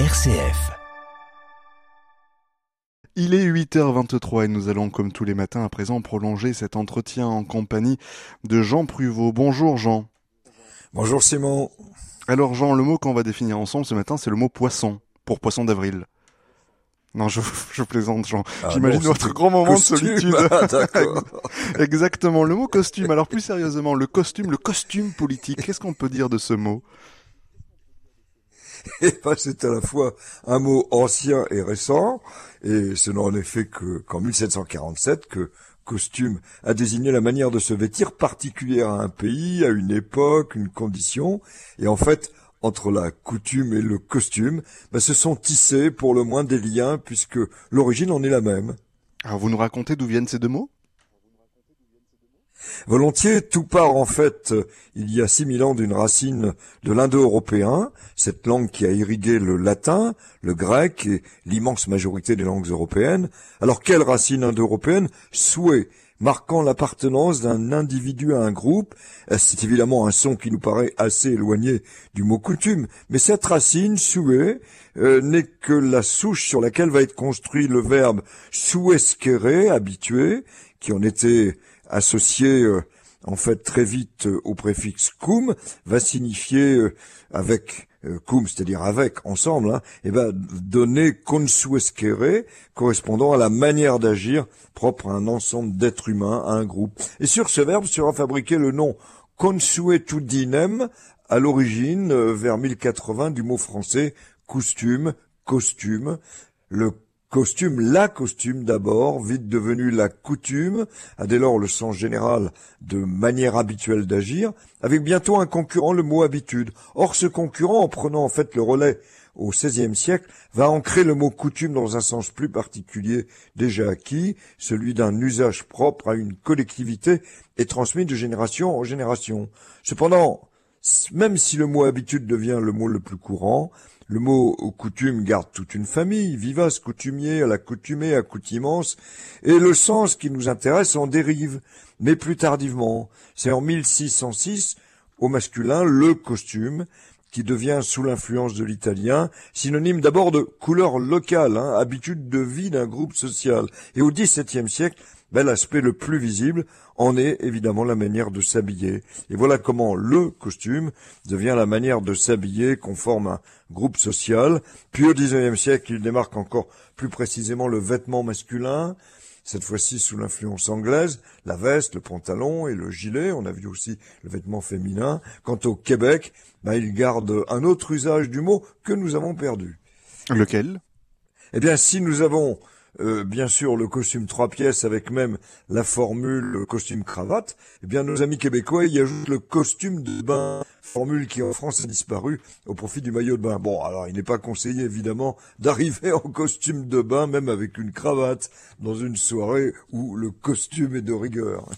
RCF. Il est 8h23 et nous allons, comme tous les matins à présent, prolonger cet entretien en compagnie de Jean Pruvot. Bonjour Jean. Bonjour Simon. Alors Jean, le mot qu'on va définir ensemble ce matin, c'est le mot poisson, pour poisson d'avril. Non, je, je plaisante, Jean. Ah J'imagine votre grand moment costume. de solitude. Ah. Exactement, le mot costume. Alors plus sérieusement, le costume, le costume politique, qu'est-ce qu'on peut dire de ce mot? C'est à la fois un mot ancien et récent, et ce n'est en effet que qu'en 1747 que costume a désigné la manière de se vêtir particulière à un pays, à une époque, une condition, et en fait, entre la coutume et le costume, ben, se sont tissés pour le moins des liens, puisque l'origine en est la même. Alors vous nous racontez d'où viennent ces deux mots? Volontiers, tout part en fait euh, il y a 6000 ans d'une racine de l'indo-européen, cette langue qui a irrigué le latin, le grec et l'immense majorité des langues européennes. Alors quelle racine indo-européenne? Souhait, marquant l'appartenance d'un individu à un groupe. Euh, C'est évidemment un son qui nous paraît assez éloigné du mot coutume, mais cette racine, souhait, euh, n'est que la souche sur laquelle va être construit le verbe souesquere, habitué, qui en était associé euh, en fait très vite au préfixe cum, va signifier avec cum, c'est-à-dire avec, ensemble, hein, et va donner consuesquere, correspondant à la manière d'agir propre à un ensemble d'êtres humains, à un groupe. Et sur ce verbe sera fabriqué le nom consuetudinem, à l'origine, euh, vers 1080, du mot français costume, costume. Le costume, la costume d'abord, vite devenu la coutume, a dès lors le sens général de manière habituelle d'agir, avec bientôt un concurrent, le mot habitude. Or, ce concurrent, en prenant en fait le relais au XVIe siècle, va ancrer le mot coutume dans un sens plus particulier déjà acquis, celui d'un usage propre à une collectivité et transmis de génération en génération. Cependant, même si le mot habitude devient le mot le plus courant, le mot coutume garde toute une famille, vivace, coutumier, à l'accoutumée, accoutumance, et le sens qui nous intéresse en dérive, mais plus tardivement. C'est en 1606, au masculin, le costume, qui devient, sous l'influence de l'italien, synonyme d'abord de couleur locale, hein, habitude de vie d'un groupe social. Et au XVIIe siècle, ben, l'aspect le plus visible en est évidemment la manière de s'habiller. Et voilà comment le costume devient la manière de s'habiller conforme à un groupe social. Puis au XIXe siècle, il démarque encore plus précisément le vêtement masculin, cette fois-ci sous l'influence anglaise, la veste, le pantalon et le gilet. On a vu aussi le vêtement féminin. Quant au Québec, ben, il garde un autre usage du mot que nous avons perdu. Lequel? Eh bien, si nous avons euh, bien sûr le costume trois pièces avec même la formule le costume cravate, eh bien nos amis québécois y ajoutent le costume de bain, formule qui en France a disparu au profit du maillot de bain. Bon, alors il n'est pas conseillé évidemment d'arriver en costume de bain, même avec une cravate, dans une soirée où le costume est de rigueur.